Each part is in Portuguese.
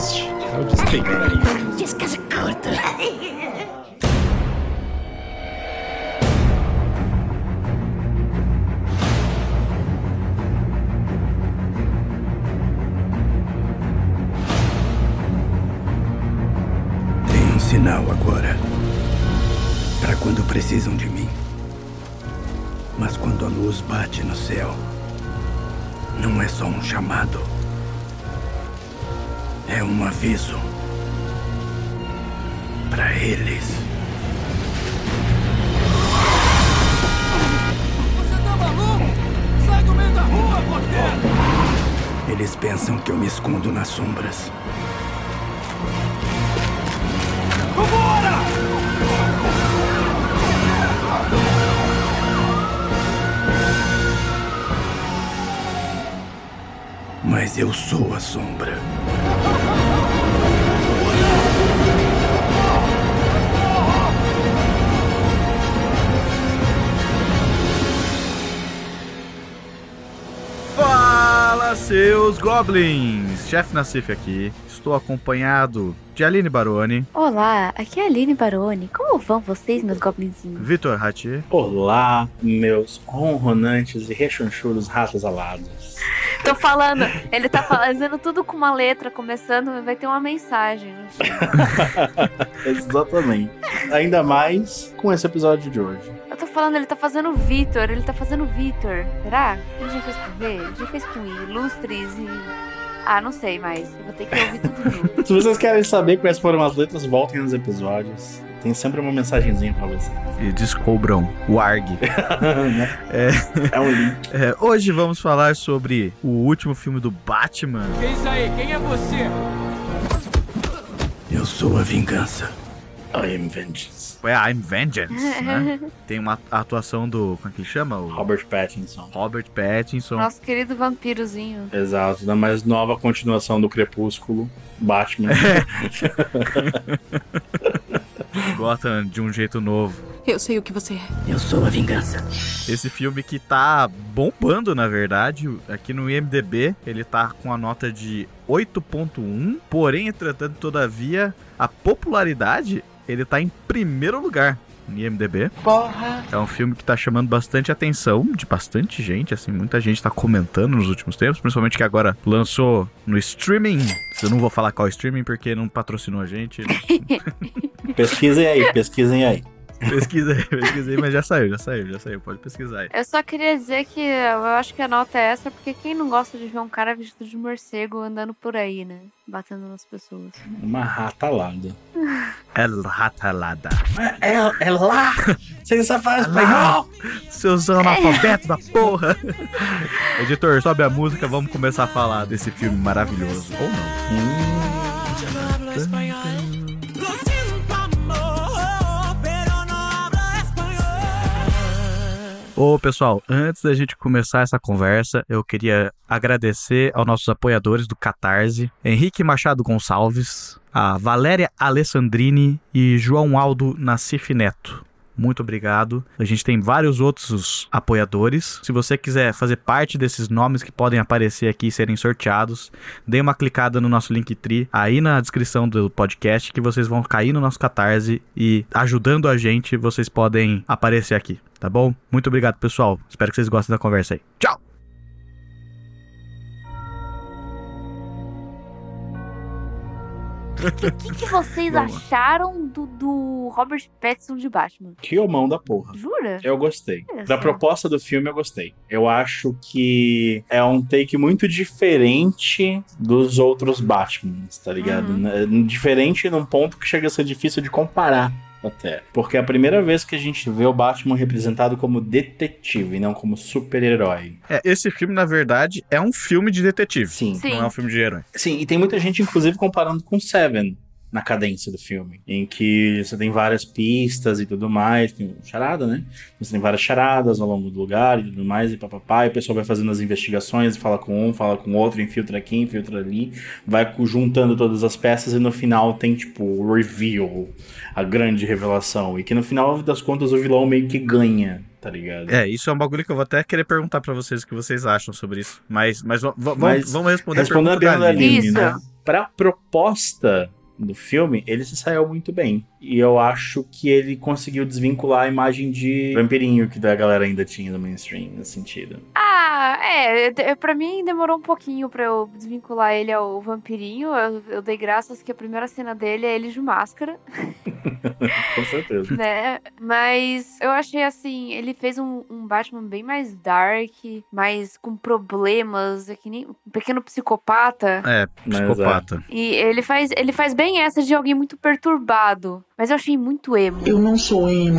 Este é o Despeito. Descasa curta. Tem um sinal agora. Para quando precisam de mim. Mas quando a luz bate no céu, não é só um chamado. É um aviso. Para eles. Você tá maluco? Sai do meio da rua, porteiro! Eles pensam que eu me escondo nas sombras. Vambora! Mas eu sou a sombra. Seus goblins! Chefe Nassif aqui. Estou acompanhado de Aline Baroni, Olá, aqui é a Aline Baroni. Como vão vocês, meus goblinzinhos? Vitor Hati, Olá, meus ronronantes e rechonchudos ratos alados. Tô falando, ele tá fazendo tudo com uma letra, começando, vai ter uma mensagem. né? Exatamente. Ainda mais com esse episódio de hoje. Eu tô falando, ele tá fazendo Vitor, ele tá fazendo Vitor. Será? Ele já fez com V? Ele já fez com Ilustres e. Ah, não sei mais. Eu vou ter que ouvir tudo. Se vocês querem saber quais foram as letras, voltem nos episódios. Tem sempre uma mensagenzinha pra vocês. e descobram o ARG. Né? é um link. É, hoje vamos falar sobre o último filme do Batman. Que isso aí? Quem é você? Eu sou a vingança. I am vengeance. É I'm Vengeance, né? Tem uma atuação do. Como é que ele chama? O Robert Pattinson. Robert Pattinson. Nosso querido vampirozinho. Exato, da mais nova continuação do Crepúsculo, Batman. Gotham de um jeito novo. Eu sei o que você é. Eu sou a vingança. Esse filme que tá bombando, na verdade, aqui no IMDB, ele tá com a nota de 8.1, porém, entretanto, todavia, a popularidade, ele tá em primeiro lugar no IMDB. Porra! É um filme que tá chamando bastante atenção de bastante gente, assim, muita gente tá comentando nos últimos tempos, principalmente que agora lançou no streaming. Eu não vou falar qual streaming porque não patrocinou a gente. Pesquisem aí, pesquisem aí. Pesquisa aí, mas já saiu, já saiu, já saiu, pode pesquisar aí. Eu só queria dizer que eu acho que a nota é essa, porque quem não gosta de ver um cara vestido de morcego andando por aí, né? Batendo nas pessoas. Uma ratalada. El Ratalada. É, é, é lá! Vocês só É lá. espanhol! Seus analfabetos da porra! Editor, sobe a música, vamos começar a falar desse filme maravilhoso. Ou não. Ô pessoal, antes da gente começar essa conversa, eu queria agradecer aos nossos apoiadores do Catarse, Henrique Machado Gonçalves, a Valéria Alessandrini e João Aldo Nassif Neto. Muito obrigado. A gente tem vários outros apoiadores. Se você quiser fazer parte desses nomes que podem aparecer aqui e serem sorteados, dê uma clicada no nosso Linktree aí na descrição do podcast que vocês vão cair no nosso Catarse e ajudando a gente, vocês podem aparecer aqui, tá bom? Muito obrigado, pessoal. Espero que vocês gostem da conversa aí. Tchau! O que, que, que vocês acharam do, do Robert Pattinson de Batman? Que homão da porra. Jura? Eu gostei. Olha Da proposta do filme, eu gostei. Eu acho que é um take muito diferente dos outros Batmans, tá ligado? Uhum. Né? Diferente num ponto que chega a ser difícil de comparar. Até. Porque é a primeira vez que a gente vê o Batman representado como detetive e não como super-herói. É, esse filme, na verdade, é um filme de detetive. Sim. Sim. Não é um filme de herói. Sim, e tem muita gente, inclusive, comparando com Seven na cadência do filme, em que você tem várias pistas e tudo mais, tem charada, né? Você tem várias charadas ao longo do lugar e tudo mais, e papapá, e o pessoal vai fazendo as investigações, fala com um, fala com outro, infiltra aqui, infiltra ali, vai juntando todas as peças e no final tem, tipo, o reveal, a grande revelação, e que no final das contas o vilão meio que ganha, tá ligado? É, isso é um bagulho que eu vou até querer perguntar pra vocês o que vocês acham sobre isso. Mas, mas, Mas vamos responder Respondendo a pergunta da Aline. Né? pra proposta do filme, ele se saiu muito bem. E eu acho que ele conseguiu desvincular a imagem de vampirinho que a galera ainda tinha no mainstream, nesse sentido. Ah, é. Pra mim demorou um pouquinho pra eu desvincular ele ao vampirinho. Eu, eu dei graças que a primeira cena dele é ele de máscara, Com certeza. né? Mas eu achei assim, ele fez um, um Batman bem mais dark, mais com problemas, é que nem um pequeno psicopata. É, Mas, psicopata. E ele faz, ele faz bem essa de alguém muito perturbado. Mas eu achei muito emo, Eu não sou emo.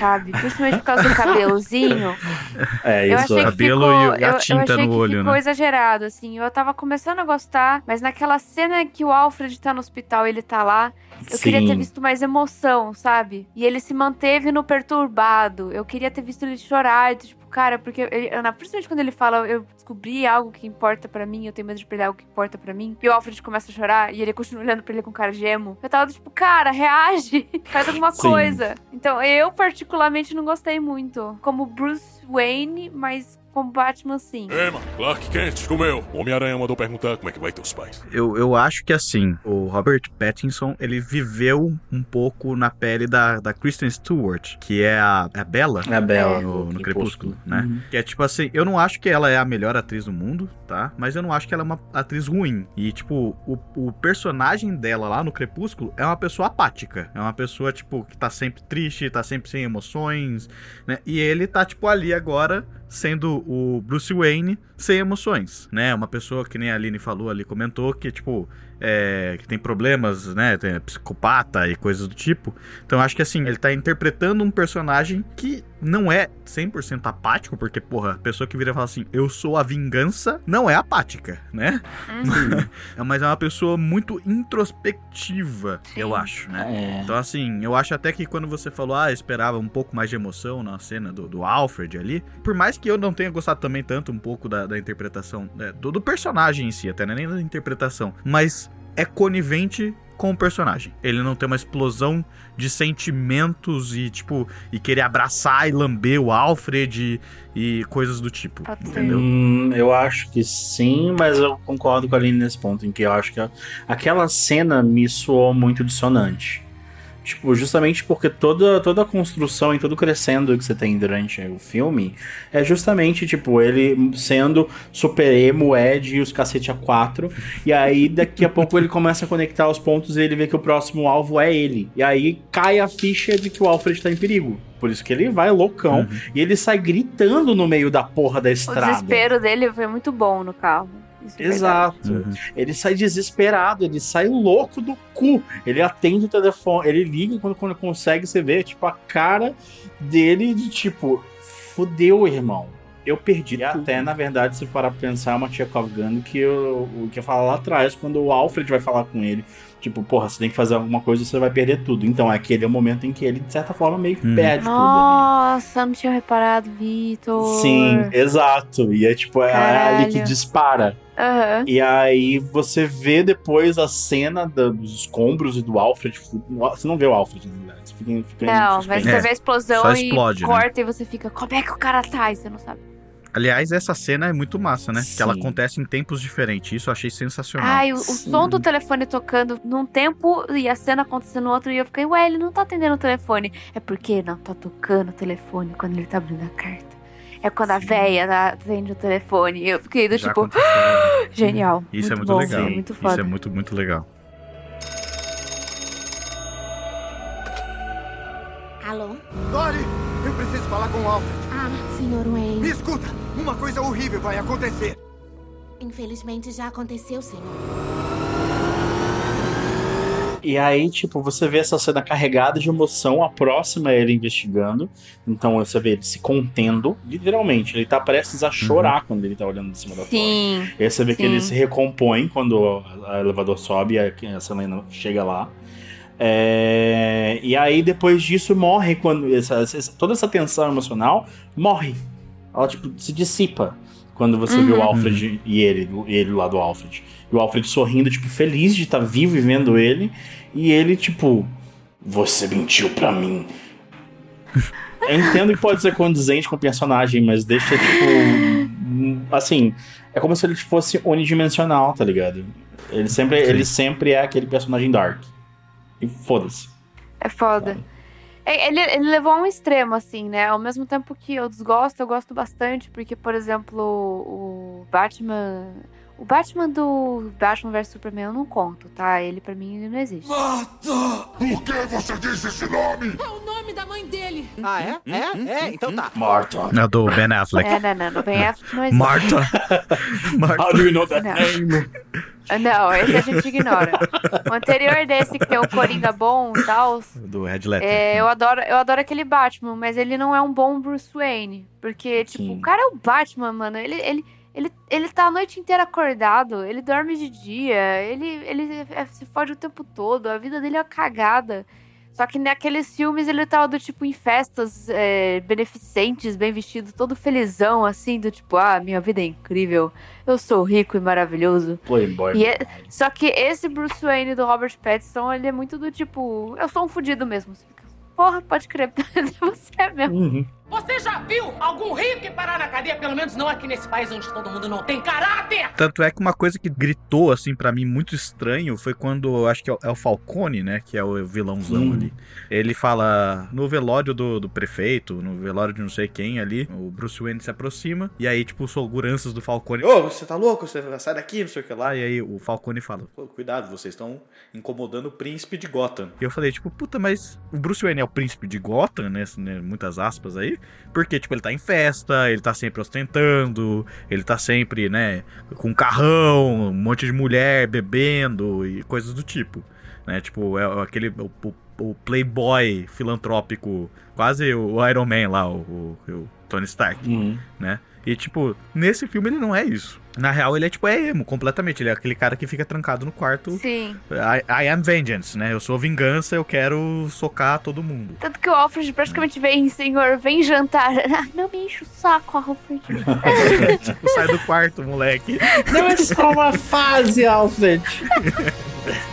sabe? Principalmente por causa do cabelozinho. É, Eu isso achei é. que Cabelo ficou, e a eu- eu, tinta achei no que olho, ficou né? exagerado, assim. Eu tava começando a gostar, mas naquela cena que o Alfred tá no hospital e ele tá lá, eu queria ter Sim. visto mais emoção, sabe? E ele se manteve no perturbado. Eu queria ter visto ele chorar, e, tipo, cara, porque ele, na- principalmente quando ele fala, eu descobri algo que importa pra mim, eu tenho medo de perder algo que importa pra mim. E o Alfred começa a chorar e ele continua olhando pra ele com cara de emo. Eu tava tipo, cara, reage, faz alguma Sim. coisa. Então, eu particularmente não gostei muito. Como Bruce Wayne, mas como Batman sim. Ei, mano, Clark Kent, comeu. O Homem-Aranha mandou perguntar como é que vai teus pais. Eu, eu acho que assim, o Robert Pattinson, ele viveu um pouco na pele da, da Kristen Stewart, que é a, é a Bella É a Bela. no, no Crepúsculo, né? Uhum. Que é tipo assim, eu não acho que ela é a melhor atriz do mundo, tá? Mas eu não acho que ela é uma atriz ruim. E, tipo, o, o personagem dela lá no Crepúsculo é uma pessoa apática. É uma pessoa, tipo, que tá sempre triste, tá sempre sem emoções, né? E ele tá, tipo, ali agora sendo o Bruce Wayne sem emoções, né? Uma pessoa que nem a Aline falou ali, comentou que, tipo, é, que tem problemas, né? Tem psicopata e coisas do tipo. Então acho que assim, ele tá interpretando um personagem que não é 100% apático, porque, porra, a pessoa que vira e fala assim, eu sou a vingança, não é apática, né? É, Mas é uma pessoa muito introspectiva, eu acho, né? É. Então, assim, eu acho até que quando você falou, ah, esperava um pouco mais de emoção na cena do, do Alfred ali, por mais que eu não tenha gostado também tanto um pouco da, da interpretação né, do, do personagem em si, até não é nem da interpretação, mas é conivente com o personagem. Ele não tem uma explosão de sentimentos e, tipo, e querer abraçar e lamber o Alfred e, e coisas do tipo. Pode. Entendeu? Hum, eu acho que sim, mas eu concordo com a Aline nesse ponto, em que eu acho que a- aquela cena me soou muito dissonante. Tipo, justamente porque toda, toda a construção e todo o crescendo que você tem durante o filme é justamente, tipo, ele sendo super emo, Ed e os cacete a quatro. E aí, daqui a pouco, ele começa a conectar os pontos e ele vê que o próximo alvo é ele. E aí cai a ficha de que o Alfred tá em perigo. Por isso que ele vai loucão e ele sai gritando no meio da porra da O estrada. desespero dele foi muito bom no carro. Isso é. Exato. Uhum. Ele sai desesperado, ele sai louco do cu. Ele atende o telefone, ele liga quando, quando consegue, você vê, tipo, a cara dele de tipo, fudeu, irmão. Eu perdi. E até, na verdade, se parar pra pensar, é uma Chekhov Gun que eu, o que eu falo lá atrás, quando o Alfred vai falar com ele. Tipo, porra, você tem que fazer alguma coisa, você vai perder tudo. Então, aquele é o momento em que ele, de certa forma, meio que Uhum. perde tudo ali. Nossa, não tinha reparado, Vitor. Sim, exato. E é tipo, é ali que dispara. Aham. E aí você vê depois a cena da- dos escombros e do Alfred. Você não vê o Alfred, na verdade. Você fica, fica em Não, mas você É, vê a explosão e explode, né? corta e você fica, como é que o cara tá? E você não sabe. Aliás, essa cena é muito massa, né? Que ela Sim. acontece em tempos diferentes. Isso eu achei sensacional. Ai, o, o Sim. som do telefone tocando num tempo e a cena acontecendo no outro. E eu fiquei, ué, ele não tá atendendo o telefone. É porque não tá tocando o telefone quando ele tá abrindo a carta. É quando a véia tá- atende o telefone. E eu fiquei do Já tipo, aconteceu. genial. Isso é muito bom, legal. Muito Isso é muito, muito legal. Alô? Dory, eu preciso falar com o Alfred. Ah, senhor Wayne. Me escuta, uma coisa horrível vai acontecer. Infelizmente já aconteceu, senhor. E aí, tipo, você vê essa cena carregada de emoção, a próxima é ele investigando. Então você vê ele se contendo, literalmente. Ele tá prestes a chorar quando ele tá olhando de cima da torre. Sim. E aí você vê que Sim. ele se recompõe quando o elevador sobe e a Selena chega lá. É, E aí, depois disso, morre quando. essa- essa- toda essa tensão emocional morre. Ela, tipo, se dissipa. Quando você vê o Uhum. Alfred e ele, e ele lá do Alfred. E o Alfred sorrindo, tipo, feliz de estar vivo e vendo ele. E ele, tipo, você mentiu pra mim. Eu entendo que pode ser condizente com o personagem, mas deixa, tipo. Assim, é como se ele fosse unidimensional, tá ligado? Ele sempre, ele sempre é aquele personagem dark. E foda-se. É foda. É, Ele, ele levou a um extremo, assim, né? Ao mesmo tempo que eu desgosto, eu gosto bastante, porque, por exemplo, o Batman. O Batman do Batman vs Superman eu não conto, tá? Ele pra mim ele não existe. Por que você disse esse nome? É o nome da mãe dele. Ah, é? É? É? Então tá. Martha. É do Ben Affleck. É, não, não, no Ben Affleck não existe. Marta. Marta. How do you know that Não. name? Ah, Não, esse a gente ignora. O anterior desse, que tem o Coringa bom e tal, Do Red Letter. É, eu adoro, eu adoro aquele Batman, mas ele não é um bom Bruce Wayne. Porque, tipo, Sim. o cara é o Batman, mano. Ele, ele, ele, ele tá a noite inteira acordado, ele dorme de dia, ele, ele é- se fode o tempo todo, a vida dele é uma cagada. Só que naqueles filmes ele tava do tipo em festas é, beneficentes, bem vestido, todo felizão, assim, do tipo, ah, minha vida é incrível, eu sou rico e maravilhoso. Playboy. E é- só que esse Bruce Wayne do Robert Pattinson, ele é muito do tipo, eu sou um fudido mesmo. Você fica, porra, pode crer, você é mesmo. Uhum. Você já viu algum rico que parar na cadeia? Pelo menos não aqui nesse país onde todo mundo não tem caráter. Tanto é que uma coisa que gritou, assim, pra mim, muito estranho, foi quando, eu acho que é o- é o Falcone, né, que é o vilãozão Hum. ali. Ele fala, no velório do, do prefeito, no velório de não sei quem ali, o Bruce Wayne se aproxima, e aí, tipo, os seguranças do Falcone, ô, você tá louco? Você sair daqui, não sei o que lá. E aí o Falcone fala, cuidado, vocês estão incomodando o príncipe de Gotham. E eu falei, tipo, puta, mas o Bruce Wayne é o príncipe de Gotham, né, né, muitas aspas aí, porque, tipo, ele tá em festa, ele tá sempre ostentando, ele tá sempre, né, com carrão, um monte de mulher bebendo e coisas do tipo. Né? Tipo, é aquele. O, o- playboy filantrópico, quase o Iron Man lá, o, o- o Tony Stark, Uhum. né? E, tipo, nesse filme ele não é isso. Na real, ele é, tipo, é emo, completamente. Ele é aquele cara que fica trancado no quarto. Sim. I, I am vengeance, né? Eu sou vingança, eu quero socar todo mundo. Tanto que o Alfred praticamente vem, senhor, vem jantar. Ah, Não me enche o saco, Alfred. tipo, sai do quarto, moleque. Não é só uma fase, Alfred.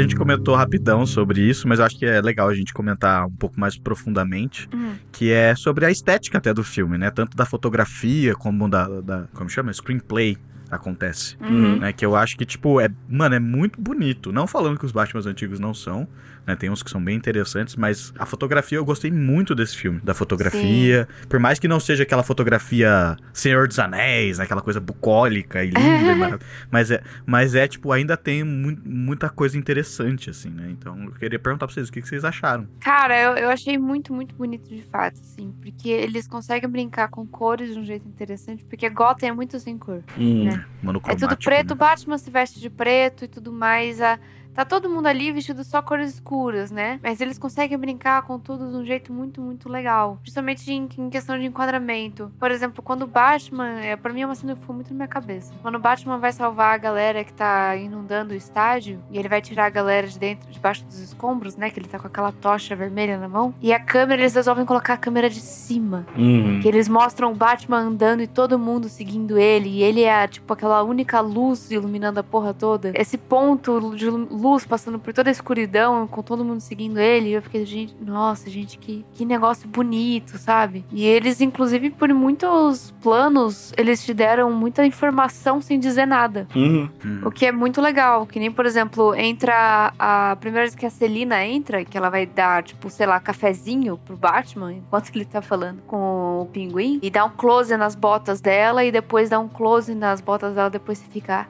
A gente comentou rapidão sobre isso, mas eu acho que é legal a gente comentar um pouco mais profundamente, Hum. que é sobre a estética até do filme, né? Tanto da fotografia como da, da como chama? Screenplay acontece. Uhum. Né, que eu acho que, tipo, é, mano, é muito bonito. Não falando que os Batmans antigos não são, né? Tem uns que são bem interessantes, mas a fotografia eu gostei muito desse filme. Da fotografia. Por mais que não seja aquela fotografia Senhor dos Anéis, né, aquela coisa bucólica e linda, e marav- mas, é, mas é, tipo, ainda tem mu- muita coisa interessante, assim, né? Então eu queria perguntar pra vocês o que, que vocês acharam. Cara, eu, eu achei muito, muito bonito de fato, assim. Porque eles conseguem brincar com cores de um jeito interessante. Porque Gotham é muito sem cor. Hum. Né? É Monocromático. tudo preto, o né? Batman se veste de preto e tudo mais. A, tá todo mundo ali vestido só cores escuras, né? Mas eles conseguem brincar com tudo de um jeito muito, muito legal. Principalmente em, em questão de enquadramento. Por exemplo, quando o Batman. É, pra mim é uma cena que ficou muito na minha cabeça. Quando o Batman vai salvar a galera que tá inundando o estádio, e ele vai tirar a galera de dentro, debaixo dos escombros, né? Que ele tá com aquela tocha vermelha na mão. E a câmera, eles resolvem colocar a câmera de cima. Uhum. Que eles mostram o Batman andando e todo mundo seguindo ele. E ele é, tipo, aquela única luz iluminando a porra toda. Esse ponto de luz passando por toda a escuridão, com todo mundo seguindo ele. E eu fiquei, gente, nossa, gente, que, que negócio bonito, sabe? E eles, inclusive, por muitos planos, eles te deram muita informação sem dizer nada. Uhum. O que é muito legal. Que nem, por exemplo, entra a, a primeira vez que a Celina entra, que ela vai dar, tipo, sei lá, cafezinho pro Batman, enquanto ele tá falando com o pinguim, e dá um close nas botas dela, e depois dá um close nas botas dela, depois você fica.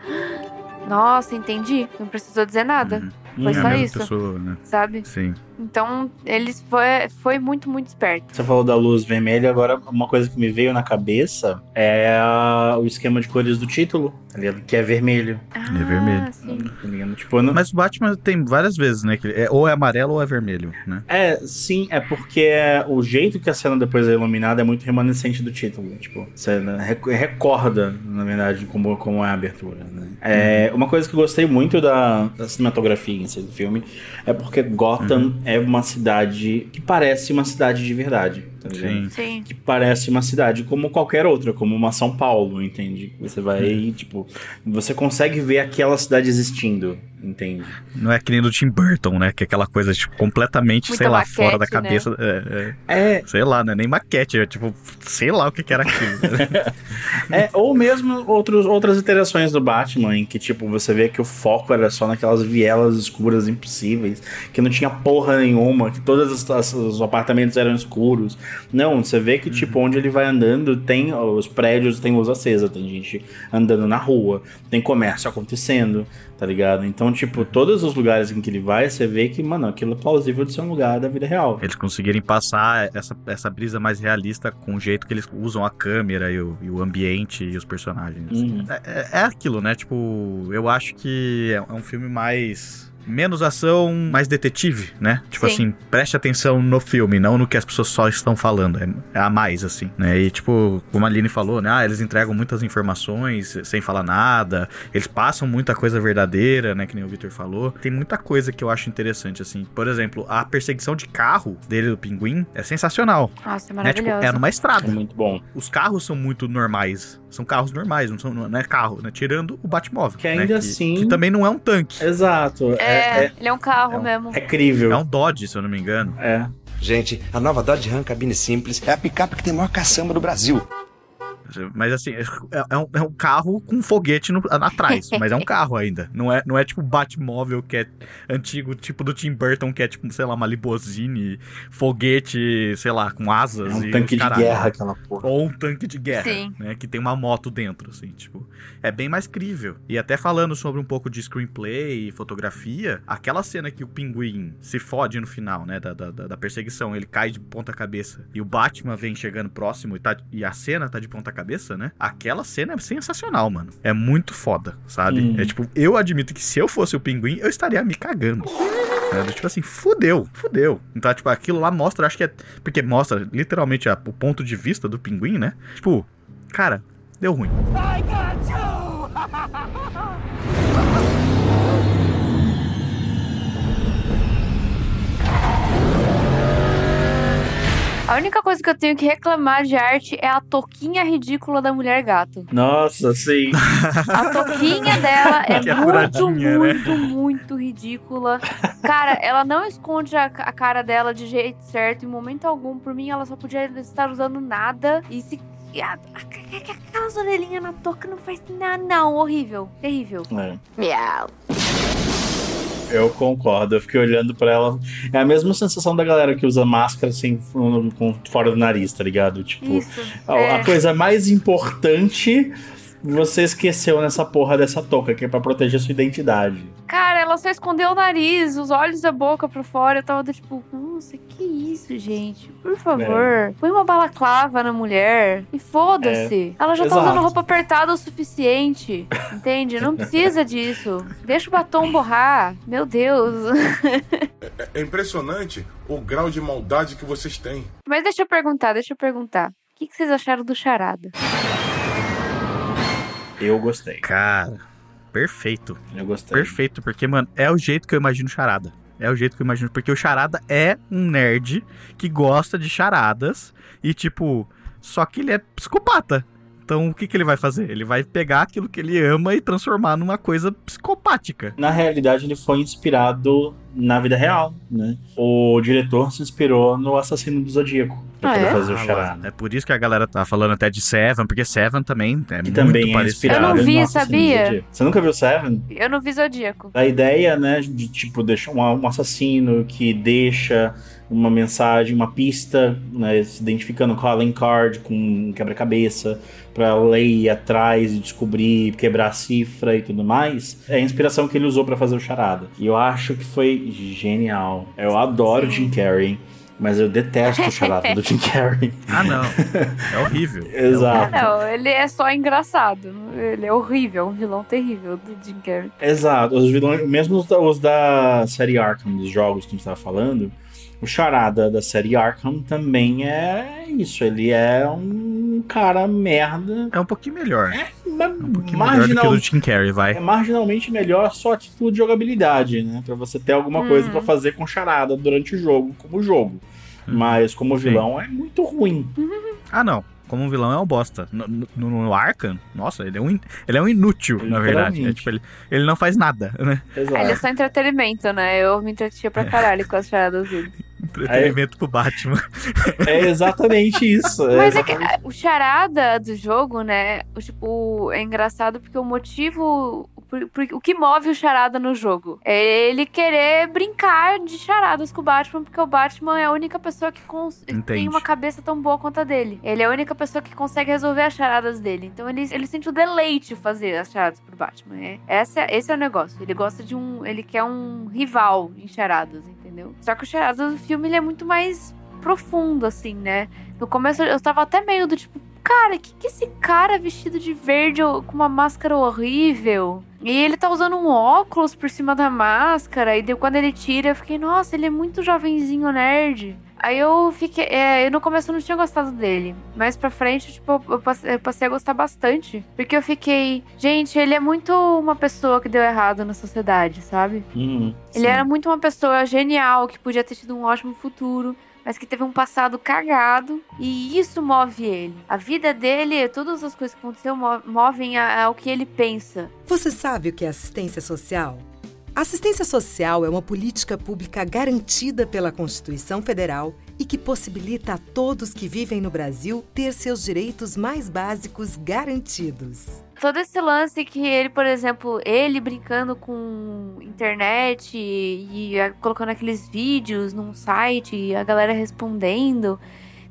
"Ah, Nossa, entendi. Não precisou dizer nada. Foi só mesma isso. pessoa, né? Sabe? Sim. Então, eles foi, foi muito, muito esperto. Você falou da luz vermelha, agora uma coisa que me veio na cabeça é a- o esquema de cores do título, tá que é vermelho. É vermelho. Ah, sim. Tá? Tipo, não... Mas o Batman tem várias vezes, né? Que ele- é, ou é amarelo ou é vermelho, né? É, sim, é porque o jeito que a cena depois é iluminada é muito remanescente do título. Tipo, você né, rec- recorda, na verdade, como, como é a abertura. Né? É, uma coisa que eu gostei muito da, da cinematografia si do filme é porque Gotham é uma cidade que parece uma cidade de verdade. Tá ligado? Sim. Sim. Que parece uma cidade como qualquer outra, como uma São Paulo, entende? Você vai, Uhum. tipo, você consegue ver aquela cidade existindo, entende? Não é que nem do Tim Burton, né? Que é aquela coisa, tipo, completamente, Muita sei lá, maquete, fora da né? cabeça. É, É, é, sei lá, né? Nem maquete, é tipo, sei lá o que, que era aquilo. É, ou mesmo outros, outras iterações do Batman, em que, tipo, você vê que o foco era só naquelas vielas escuras impossíveis, que não tinha porra nenhuma, que todos os apartamentos eram escuros. Não, você vê que, tipo, onde ele vai andando, tem os prédios, tem luz acesa, tem gente andando na rua, tem comércio acontecendo, tá ligado? Então, tipo, todos os lugares em que ele vai, você vê que, mano, aquilo é plausível de ser um lugar da vida real. Eles conseguirem passar essa, essa brisa mais realista com o jeito que eles usam a câmera e o, e o ambiente e os personagens. Uhum. É, é- é aquilo, né? Tipo, eu acho que é é um filme mais. Menos ação, mais detetive, né? Tipo Sim. assim, preste atenção no filme, não no que as pessoas só estão falando. É, é a mais, assim, né? E tipo, como a Aline falou, né? Ah, eles entregam muitas informações sem falar nada. Eles passam muita coisa verdadeira, né? Que nem o Victor falou. Tem muita coisa que eu acho interessante, assim. Por exemplo, a perseguição de carro dele do pinguim é sensacional. Nossa, é Né? Tipo, maravilhoso. é numa estrada É muito bom. os carros são muito normais. São carros normais, não, são, não é carro, né? Tirando o Batmóvel. Que né? ainda assim- Que também não é um tanque. Exato. É, É, é, ele é um carro é um- mesmo. é crível. É um Dodge, se eu não me engano. É. Gente, a nova Dodge Ram cabine simples é a picape que tem maior caçamba do Brasil. Mas assim, é, é um, é um carro com foguete no- atrás. mas é um carro ainda. Não é, não é tipo Batmóvel que é antigo, tipo do Tim Burton, que é tipo, sei lá, uma limousine, foguete, sei lá, com asas. É um e tanque de guerra aquela porra. Ou um tanque de guerra, Sim. né? Que tem uma moto dentro, assim, tipo. É bem mais crível. E até falando sobre um pouco de screenplay e fotografia, aquela cena que o pinguim se fode no final, né? Da, da, da perseguição, ele cai de ponta cabeça e o Batman vem chegando próximo e, tá, e a cena tá de ponta cabeça, né? Aquela cena é sensacional, mano. É muito foda, sabe? Hum. É tipo, eu admito que se eu fosse o pinguim, eu estaria me cagando. É, do tipo assim, fudeu, fudeu. Então, tipo, aquilo lá mostra, acho que é. Porque mostra literalmente a- o ponto de vista do pinguim, né? Tipo, cara, deu ruim. A única coisa que eu tenho que reclamar de arte é a toquinha ridícula da mulher gato. Nossa, sim. A toquinha dela é é muito, furadinha, né? muito, muito ridícula. Cara, ela não esconde a, a cara dela de jeito certo em momento algum. Por mim, ela só podia estar usando nada. E se. e a- Aquelas orelhinhas na toca não faz nada, não. Horrível. Terrível. É. Miau. Eu concordo, eu fiquei olhando pra ela. É a mesma sensação da galera que usa máscara sem com fora do nariz, tá ligado? Tipo, Isso. a, é. a coisa mais importante você esqueceu nessa porra dessa touca, que é pra proteger sua identidade. Cara, ela só escondeu o nariz, os olhos da boca pra fora. Eu tava tipo, nossa, que isso, gente? Por favor, põe uma balaclava na mulher e foda-se. ela já tá exato. usando roupa apertada o suficiente, entende? Não precisa disso. Deixa o batom borrar. Meu Deus. É impressionante o grau de maldade que vocês têm. Mas deixa eu perguntar, deixa eu perguntar. O que, que vocês acharam do Charada? Eu gostei. Cara, perfeito. Eu gostei. Perfeito, porque, mano, é o jeito que eu imagino charada. É o jeito que eu imagino. Porque o charada é um nerd que gosta de charadas e, tipo, só que ele é psicopata. Então, o que, que ele vai fazer? Ele vai pegar aquilo que ele ama e transformar numa coisa psicopática. Na realidade, ele foi inspirado na vida real, né? O diretor se inspirou no assassino do Zodíaco pra Ah, poder é? fazer o Ah, lá. charada. É por isso que a galera tá falando até de Seven, porque Seven também é Que muito também é parecido. inspirado Eu não vi, no Assassino do sabia? Zodíaco. Você nunca viu Seven? Eu não vi Zodíaco. A ideia, né, de tipo deixar um, um assassino que deixa uma mensagem, uma pista, né, se identificando com a Allen Card, com um quebra-cabeça, pra ler ir atrás e descobrir, quebrar a cifra e tudo mais, é a inspiração que ele usou pra fazer o charada. E eu acho que foi genial. Eu adoro o Jim Carrey, mas eu detesto o charada do Jim Carrey. Ah, não. É horrível. Ah, Exato. não, ele é só engraçado. Ele é horrível, um vilão terrível do Jim Carrey. Exato, os vilões, mesmo os da, os da série Arkham, dos jogos que a gente tava falando, o Charada da série Arkham também é isso, ele é um cara merda, É um pouquinho melhor. ma- Um pouquinho melhor do que o marginal, do Tim Carrey, vai. é marginalmente melhor só a título de jogabilidade, né? Pra você ter alguma Hum. coisa pra fazer com Charada durante o jogo, como jogo. mas como vilão é muito ruim. Ah, não. Como vilão é um bosta. No, no, no Arkham, nossa, ele é um, in- ele é um inútil, na verdade. É, tipo, ele, ele não faz nada, né? Ah, ele é Exato. só entretenimento, né? Eu me entretinha pra caralho com as charadas dele. Entretenimento pro Batman. É exatamente isso. Mas é que o charada do jogo, né? O, tipo, é engraçado porque o motivo. o que move o charada no jogo é ele querer brincar de charadas com o Batman, porque o Batman é a única pessoa que cons- tem uma cabeça tão boa quanto a dele. Ele é a única pessoa que consegue resolver as charadas dele. Então ele, ele sente o deleite fazer as charadas pro Batman. É, essa, esse é o negócio. Ele gosta de um. Ele quer um rival em charadas, entendeu? Só que o charada do filme ele é muito mais profundo, assim, né? No começo eu tava até meio do tipo, cara, que que esse cara vestido de verde com uma máscara horrível? E ele tá usando um óculos por cima da máscara. E daí quando ele tira, eu fiquei, nossa, ele é muito jovenzinho nerd. Aí eu fiquei. É, eu no começo eu não tinha gostado dele. Mais pra frente, tipo, eu- passei, eu passei a gostar bastante. Porque eu fiquei. Gente, ele é muito uma pessoa que deu errado na sociedade, sabe? Hum, Ele era muito uma pessoa genial, que podia ter tido um ótimo futuro, mas que teve um passado cagado. E isso move ele. A vida dele, todas as coisas que aconteceram, mo- movem ao que ele pensa. Você sabe o que é assistência social? Assistência social é uma política pública garantida pela Constituição Federal e que possibilita a todos que vivem no Brasil ter seus direitos mais básicos garantidos. Todo esse lance que ele, por exemplo, ele brincando com internet e, colocando aqueles vídeos num site e a galera respondendo.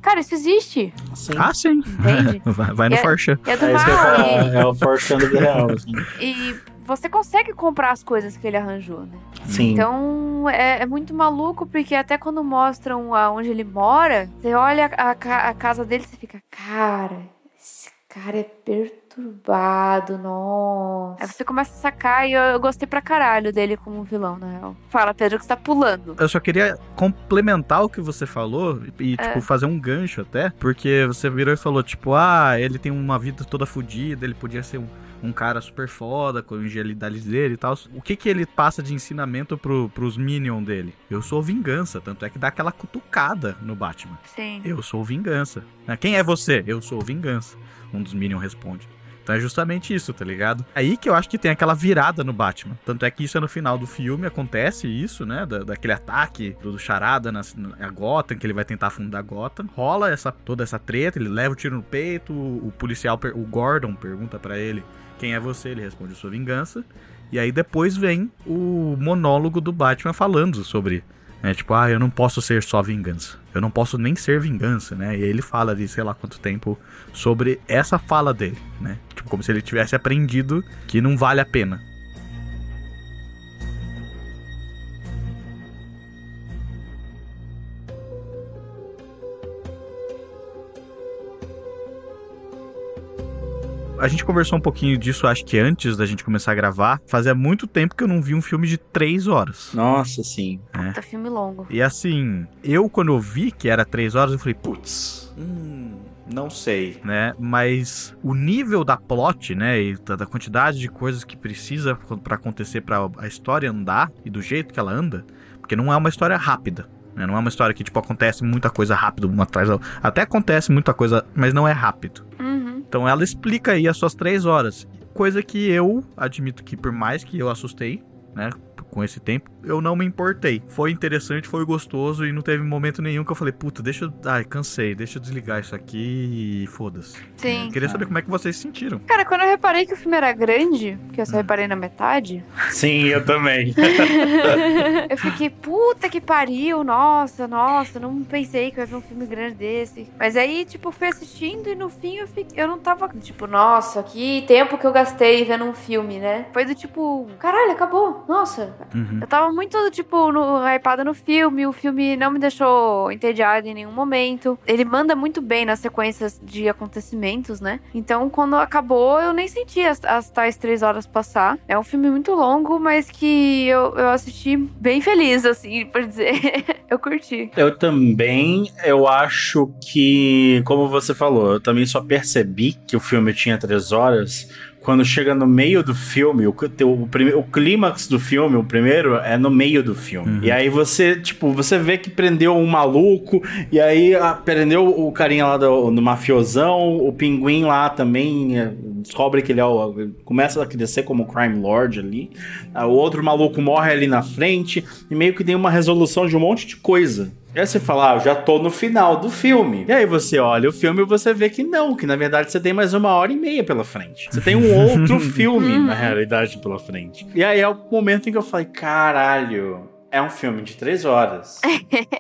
Cara, isso existe. Sim. Ah, sim. Entende? Vai, vai no é- Forchan. É do É mal. e- é o Forchan do real. Assim. E você consegue comprar as coisas que ele arranjou, né? Sim. Então é, é muito maluco, porque até quando mostram aonde ele mora, você olha a, ca- a casa dele e você fica, cara, esse cara é perturbado, nossa. Aí você começa a sacar e eu, eu gostei pra caralho dele como vilão, na real. Fala, Pedro, que você tá pulando. Eu só queria complementar o que você falou e, É. tipo, fazer um gancho até, porque você virou e falou, tipo, ah, ele tem uma vida toda fodida, ele podia ser um, um cara super foda, com a ingenuidade dele e tal. O que que ele passa de ensinamento pro, pros Minions dele? Eu sou vingança, tanto é que dá aquela cutucada no Batman. Sim. Eu sou vingança. Ah, Quem é você? Eu sou vingança. Um dos Minions responde. Então é justamente isso, tá ligado? Aí que eu acho que tem aquela virada no Batman. Tanto é que isso é no final do filme, acontece isso, né? Da, daquele ataque do, do Charada na, na Gotham, que ele vai tentar afundar Gotham. Rola essa, toda essa treta, ele leva o tiro no peito, o, o policial, o Gordon, pergunta pra ele quem é você, ele responde sua vingança. E aí depois vem o monólogo do Batman falando sobre né? Tipo, ah, eu não posso ser só vingança. Eu não posso nem ser vingança, né? E ele fala de sei lá quanto tempo sobre essa fala dele, né? Tipo, como se ele tivesse aprendido que não vale a pena. A gente conversou um pouquinho disso, acho que antes da gente começar a gravar. Fazia muito tempo que eu não vi um filme de três horas. Nossa, sim. É. Tá filme longo. E assim, eu quando eu vi que era três horas, eu falei, putz, hum, não sei, né? Mas o nível da plot, né, e da, da quantidade de coisas que precisa pra acontecer pra a história andar e do jeito que ela anda, porque não é uma história rápida. né? Não é uma história que, tipo, acontece muita coisa rápido uma atrás da outra. Até acontece muita coisa, mas não é rápido. Então ela explica aí as suas três horas. Coisa que eu admito que, por mais que eu assustei, né? Com esse tempo, eu não me importei. Foi interessante, foi gostoso e não teve momento nenhum que eu falei, puta, deixa eu. Ai, cansei, deixa eu desligar isso aqui e foda-se. Sim. Eu queria saber como é que vocês se sentiram. Cara, quando eu reparei que o filme era grande, que eu só reparei na metade, Sim, eu também. eu fiquei, puta que pariu, nossa, nossa, não pensei que eu ia ver um filme grande desse. Mas aí, tipo, fui assistindo e no fim eu, fiquei, eu não tava, tipo, nossa, que tempo que eu gastei vendo um filme, né? Foi do tipo, caralho, acabou, nossa. Uhum. Eu tava muito, tipo, no, hypada no filme, o filme não me deixou entediada em nenhum momento. Ele manda muito bem nas sequências de acontecimentos, né? Então, quando acabou, eu nem senti as, as tais três horas passar. É um filme muito longo, mas que eu, eu assisti bem feliz, assim, por dizer. eu curti. Eu também, eu acho que, como você falou, eu também só percebi que o filme tinha três horas quando chega no meio do filme, o, o, o, o clímax do filme, o primeiro, é no meio do filme. Uhum. E aí você, tipo, você vê que prendeu um maluco, e aí a, prendeu o carinha lá do, do mafiosão, o pinguim lá também é, descobre que ele é o, começa a crescer como crime lord ali. O outro maluco morre ali na frente, e meio que tem uma resolução de um monte de coisa. E aí você fala, ah, eu já tô no final do filme. E aí você olha o filme e você vê que não, que na verdade você tem mais uma hora e meia pela frente. Você tem um outro filme, na realidade, pela frente. E aí é o momento em que eu falei, caralho, é um filme de três horas.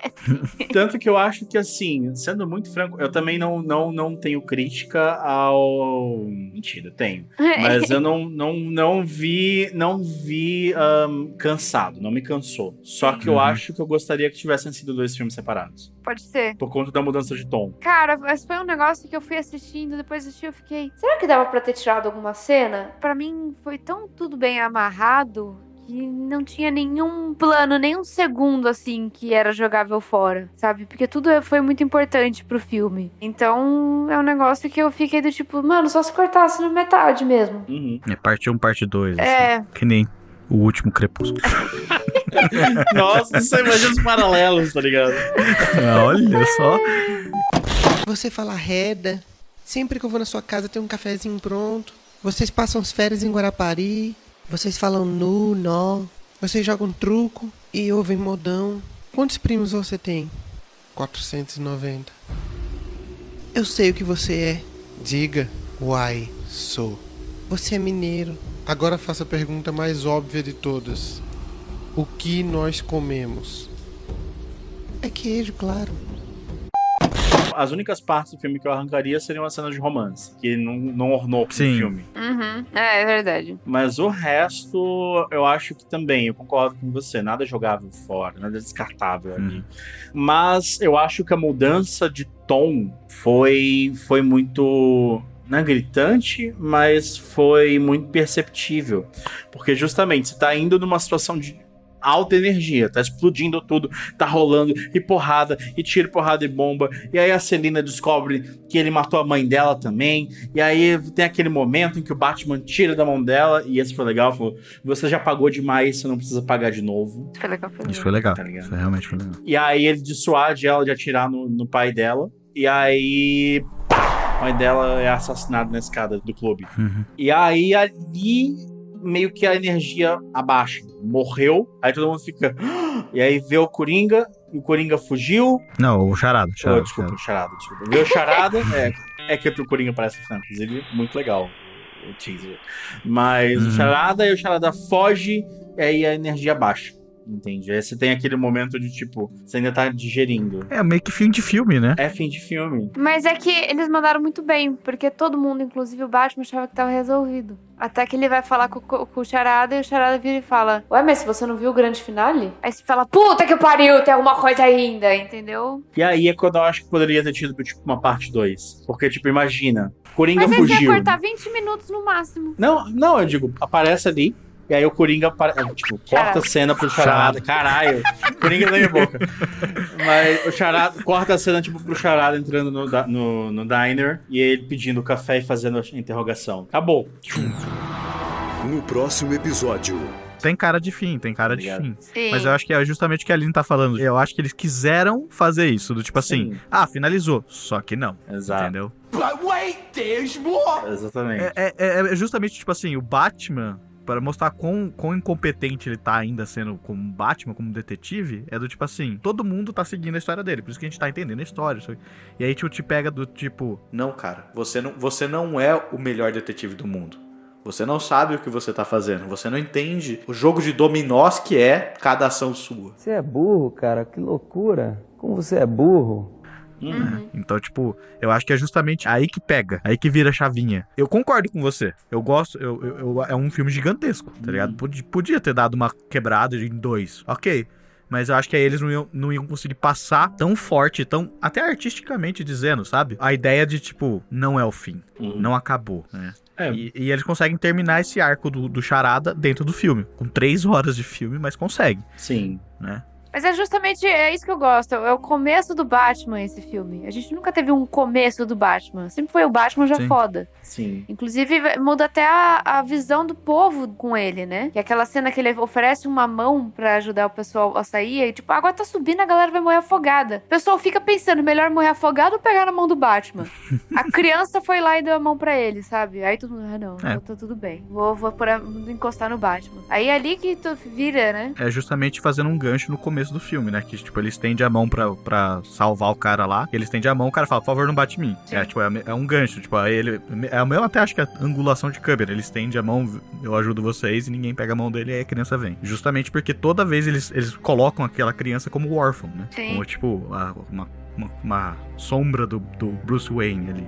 Tanto que eu acho que, assim, sendo muito franco, eu também não, não, não tenho crítica ao. Mentira, tenho. Mas eu não, não, não vi, não vi um, cansado, não me cansou. Só que uhum. eu acho que eu gostaria que tivessem sido dois filmes separados. Pode ser. Por conta da mudança de tom. Cara, mas foi um negócio que eu fui assistindo, depois assisti eu fiquei. Será que dava pra ter tirado alguma cena? Para mim foi tão tudo bem amarrado que não tinha nenhum plano, nem um segundo assim que era jogável fora, sabe? Porque tudo foi muito importante pro filme. Então é um negócio que eu fiquei do tipo, mano, só se cortasse na metade mesmo. Uhum. É parte 1, parte 2. É. Assim, que nem o último crepúsculo. Nossa, você imagina os paralelos, tá ligado? Olha só. Você fala reda. Sempre que eu vou na sua casa tem um cafezinho pronto. Vocês passam as férias em Guarapari. Vocês falam nu, nó. Vocês jogam truco e ouvem modão. Quantos primos você tem? 490. Eu sei o que você é. Diga. Uai, sou. Você é mineiro. Agora faça a pergunta mais óbvia de todas. O que nós comemos? É queijo, claro as únicas partes do filme que eu arrancaria seriam as cenas de romance, que não, não ornou pro Sim. filme. Uhum. É, é verdade. Mas o resto, eu acho que também, eu concordo com você, nada jogável fora, nada descartável ali. Uhum. Mas eu acho que a mudança de tom foi, foi muito não é gritante, mas foi muito perceptível. Porque justamente você tá indo numa situação de alta energia, tá explodindo tudo, tá rolando e porrada, e tiro, porrada e bomba. E aí a Celina descobre que ele matou a mãe dela também. E aí tem aquele momento em que o Batman tira da mão dela, e esse foi legal, falou: você já pagou demais, você não precisa pagar de novo. Foi legal, foi legal. Isso foi legal. Tá Isso realmente foi legal. E aí ele dissuade ela de atirar no, no pai dela. E aí a mãe dela é assassinada na escada do clube. Uhum. E aí ali meio que a energia abaixa. Morreu, aí todo mundo fica. E aí vê o Coringa, e o Coringa fugiu. Não, o Charada. charada oh, desculpa, charada. charada, desculpa. Vê o Charada, é, é que o Coringa parece inclusive, muito legal o teaser. Mas uhum. o Charada e o Charada foge, e aí a energia baixa. Entende? Aí você tem aquele momento de tipo, você ainda tá digerindo. É meio que fim de filme, né? É fim de filme. Mas é que eles mandaram muito bem, porque todo mundo, inclusive o Batman, achava que tava resolvido. Até que ele vai falar com, com, o Charada e o Charada vira e fala: Ué, mas se você não viu o grande finale? Aí você fala: Puta que pariu, tem alguma coisa ainda, entendeu? E aí é quando eu acho que poderia ter tido, tipo, uma parte 2. Porque, tipo, imagina, Coringa mas fugiu. Mas ia cortar 20 minutos no máximo. Não, não, eu digo, aparece ali, e aí o Coringa, tipo, corta a cena pro Charada. Caralho, Coringa na minha boca. Mas o Charada, corta a cena, tipo, pro Charada entrando no, no, no diner e ele pedindo café e fazendo a interrogação. Acabou. No próximo episódio. Tem cara de fim, tem cara Obrigado. de fim. Sim. Mas eu acho que é justamente o que a Aline tá falando. Eu acho que eles quiseram fazer isso, do tipo assim, Sim. ah, finalizou. Só que não. Exato. Entendeu? But wait, there's more! Exatamente. É, é, é justamente, tipo assim, o Batman para mostrar quão, quão incompetente ele tá ainda sendo como Batman, como detetive, é do tipo assim, todo mundo tá seguindo a história dele, por isso que a gente tá entendendo a história. E aí tipo, te pega do tipo, não, cara, você não, você não é o melhor detetive do mundo. Você não sabe o que você tá fazendo. Você não entende o jogo de dominós que é cada ação sua. Você é burro, cara. Que loucura. Como você é burro. Uhum. Então, tipo, eu acho que é justamente aí que pega, aí que vira a chavinha. Eu concordo com você. Eu gosto, eu, eu, eu é um filme gigantesco, tá ligado? Uhum. Podia, podia ter dado uma quebrada em dois. Ok. Mas eu acho que aí eles não iam, não iam conseguir passar tão forte, tão. até artisticamente dizendo, sabe? A ideia de, tipo, não é o fim. Uhum. Não acabou, né? É. E, e, eles conseguem terminar esse arco do, do Charada dentro do filme. Com três horas de filme, mas consegue. Sim. Né? Mas é justamente é isso que eu gosto. É o começo do Batman, esse filme. A gente nunca teve um começo do Batman. Sempre foi o Batman já Sim. foda. Sim. Inclusive, muda até a, a visão do povo com ele, né? Que é aquela cena que ele oferece uma mão pra ajudar o pessoal a sair. E tipo, a água tá subindo, a galera vai morrer afogada. O pessoal fica pensando, melhor morrer afogado ou pegar na mão do Batman? a criança foi lá e deu a mão pra ele, sabe? Aí todo mundo, ah, não, É. tá tudo bem. Vou, vou a- encostar no Batman. Aí é ali que tu vira, né? É justamente fazendo um gancho no começo do filme, né? Que, tipo, ele estende a mão pra, pra salvar o cara lá. Ele estende a mão, o cara fala, por favor, não bate em mim. É, tipo, é, é um gancho. Tipo, aí ele. É o meu até acho que é angulação de câmera. Ele estende a mão, eu ajudo vocês, e ninguém pega a mão dele e aí a criança vem. Justamente porque toda vez eles, eles colocam aquela criança como órfão, né? Sim. Como, tipo, a- uma, uma, uma sombra do, do Bruce Wayne ali.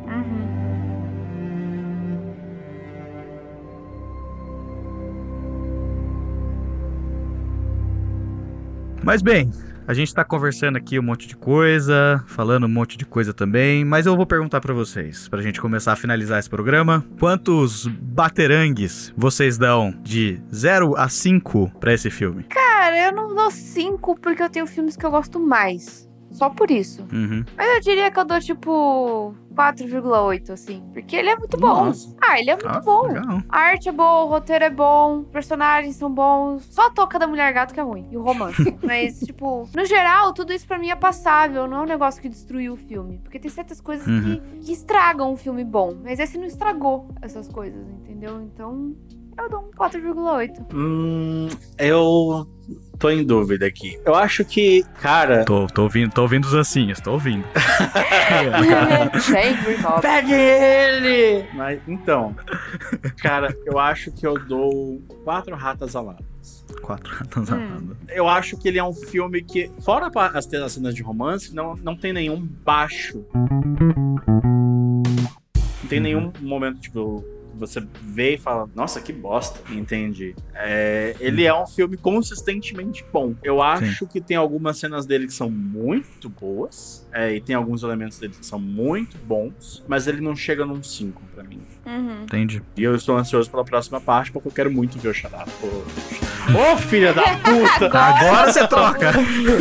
Mas bem, a gente tá conversando aqui um monte de coisa, falando um monte de coisa também, mas eu vou perguntar pra vocês, pra gente começar a finalizar esse programa, quantos baterangues vocês dão de 0 a 5 pra esse filme? Cara, eu não dou 5 porque eu tenho filmes que eu gosto mais. Só por isso. Uhum. Mas eu diria que eu dou tipo 4,8, assim. Porque ele é muito bom. Nossa. Ah, ele é muito Ah, bom. legal. A arte é boa, o roteiro é bom, os personagens são bons. Só a toca da mulher gato que é ruim. E o romance. Mas, tipo, no geral, tudo isso pra mim é passável. Não é um negócio que destruiu o filme. Porque tem certas coisas Uhum. que, que estragam um filme bom. Mas esse não estragou essas coisas, entendeu? Então, eu dou um 4,8. Hum, eu tô em dúvida aqui. Eu acho que, cara. Tô, tô ouvindo, tô ouvindo os ancinhos, tô ouvindo. Pegue ele! Mas, então, cara, eu acho que eu dou quatro ratas aladas. Quatro ratas aladas. Eu acho que ele é um filme que, fora as cenas de romance, não, não tem nenhum baixo. Não tem nenhum momento, tipo, você vê e fala, nossa, que bosta, entende? É, ele é um filme consistentemente bom. Eu acho que tem algumas cenas dele que são muito boas, é, e tem alguns elementos dele que são muito bons, mas ele não chega num 5 pra mim. Uhum. Entendi. E eu estou ansioso pela próxima parte, porque eu quero muito ver o Charada. Ô, filha da puta! Agora você troca!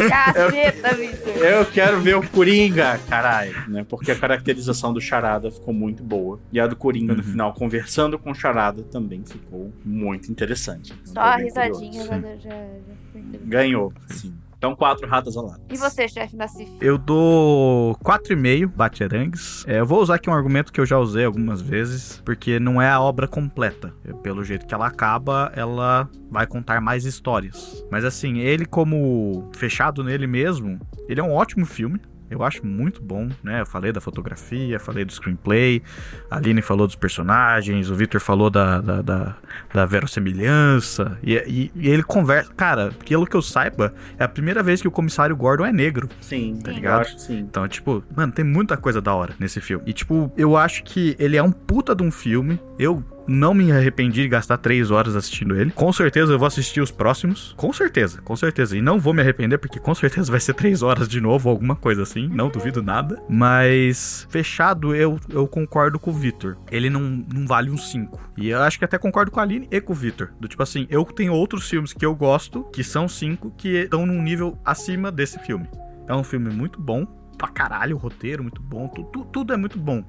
Caceta. Eu quero ver o Coringa, caralho, né? Porque a caracterização do Charada ficou muito boa. E a do Coringa no final, conversando com o Charada, também ficou muito interessante. Só a risadinha curioso. já, já, já foi interessante. Ganhou, sim. Então, quatro ratas aladas. E você, chefe Nassif? Eu dou 4,5 baterangues. É, eu vou usar aqui um argumento que eu já usei algumas vezes, porque não é a obra completa. É, Pelo jeito que ela acaba, ela vai contar mais histórias. Mas assim, ele como fechado nele mesmo, ele é um ótimo filme. Eu acho muito bom, né? Eu falei da fotografia, falei do screenplay, a Aline falou dos personagens, o Victor falou da, da, da, da verossemelhança. E, e, e ele conversa. Cara, pelo que eu saiba, é a primeira vez que o comissário Gordon é negro. Sim, Tá ligado? acho sim. Então, tipo, mano, tem muita coisa da hora nesse filme. E, tipo, eu acho que ele é um puta de um filme. Eu não me arrependi de gastar três horas assistindo ele. Com certeza eu vou assistir os próximos. Com certeza, com certeza. E não vou me arrepender, porque com certeza vai ser três horas de novo, alguma coisa assim. Não duvido nada. Mas, fechado, eu, eu concordo com o Victor. Ele não, não vale um 5. E eu acho que até concordo com a Aline e com o Victor. Do tipo assim, eu tenho outros filmes que eu gosto, que são cinco, que estão num nível acima desse filme. É um filme muito bom, pra caralho, o roteiro muito bom, tu, tu- tudo é muito bom.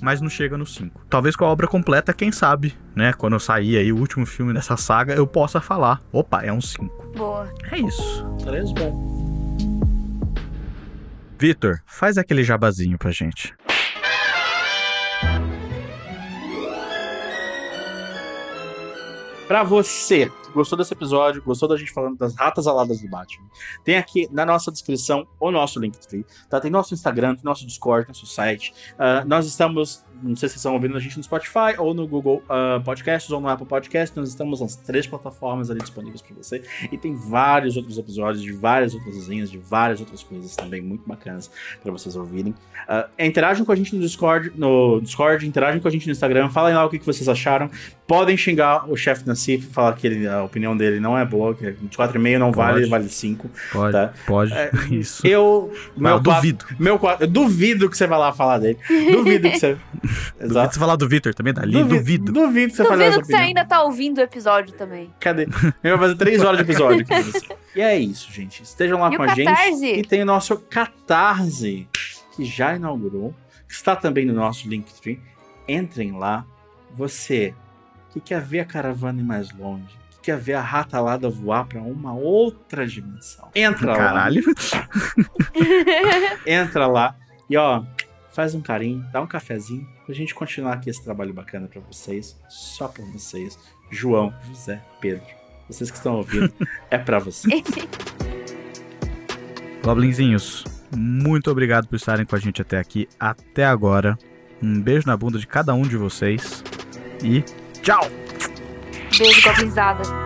Mas não chega no 5. Talvez com a obra completa, quem sabe, né? Quando eu sair aí o último filme dessa saga, eu possa falar. Opa, é um 5. Boa. É isso. Parece bom. Vitor, faz aquele jabazinho pra gente. Pra você que gostou desse episódio, gostou da gente falando das ratas aladas do Batman, tem aqui na nossa descrição o nosso Linktree, tá? Tem nosso Instagram, nosso Discord, nosso site. Ah, nós estamos, não sei se vocês estão ouvindo a gente no Spotify ou no Google ah, Podcasts ou no Apple Podcasts, nós estamos nas três plataformas ali disponíveis para você. E tem vários outros episódios de várias outras resenhas, de várias outras coisas também muito bacanas para vocês ouvirem. Ah, interajam com a gente no Discord, no Discord, interagem com a gente no Instagram, falem lá o que, que vocês acharam. Podem xingar o chefe Nassif, falar que ele- a opinião dele não é boa, que 4,5 não Pode. vale, vale 5. Pode, Tá? pode. É, Isso. Eu, Mas eu duvido. Meu eu duvido que você vai lá falar dele. Duvido que você. Duvido você falar do Vitor também, da Aline, duvido. Duvido que você essa Duvido que você ainda tá ouvindo o episódio também. Cadê? Eu vou fazer três horas de episódio aqui. E é isso, gente. Estejam lá E com a gente. E tem o nosso Catarse, que já inaugurou. que Está também no nosso Linktree. Entrem lá. Você que quer ver a caravana ir mais longe, que quer ver a ratalada voar para uma outra dimensão. Entra lá. Caralho. Entra lá e ó, faz um carinho, dá um cafezinho pra gente continuar aqui esse trabalho bacana pra vocês, só pra vocês. João, José, Pedro, vocês que estão ouvindo, é pra vocês. Goblinzinhos, muito obrigado por estarem com a gente até aqui, até agora. Um beijo na bunda de cada um de vocês. E tchau! Beijo, goblinzada.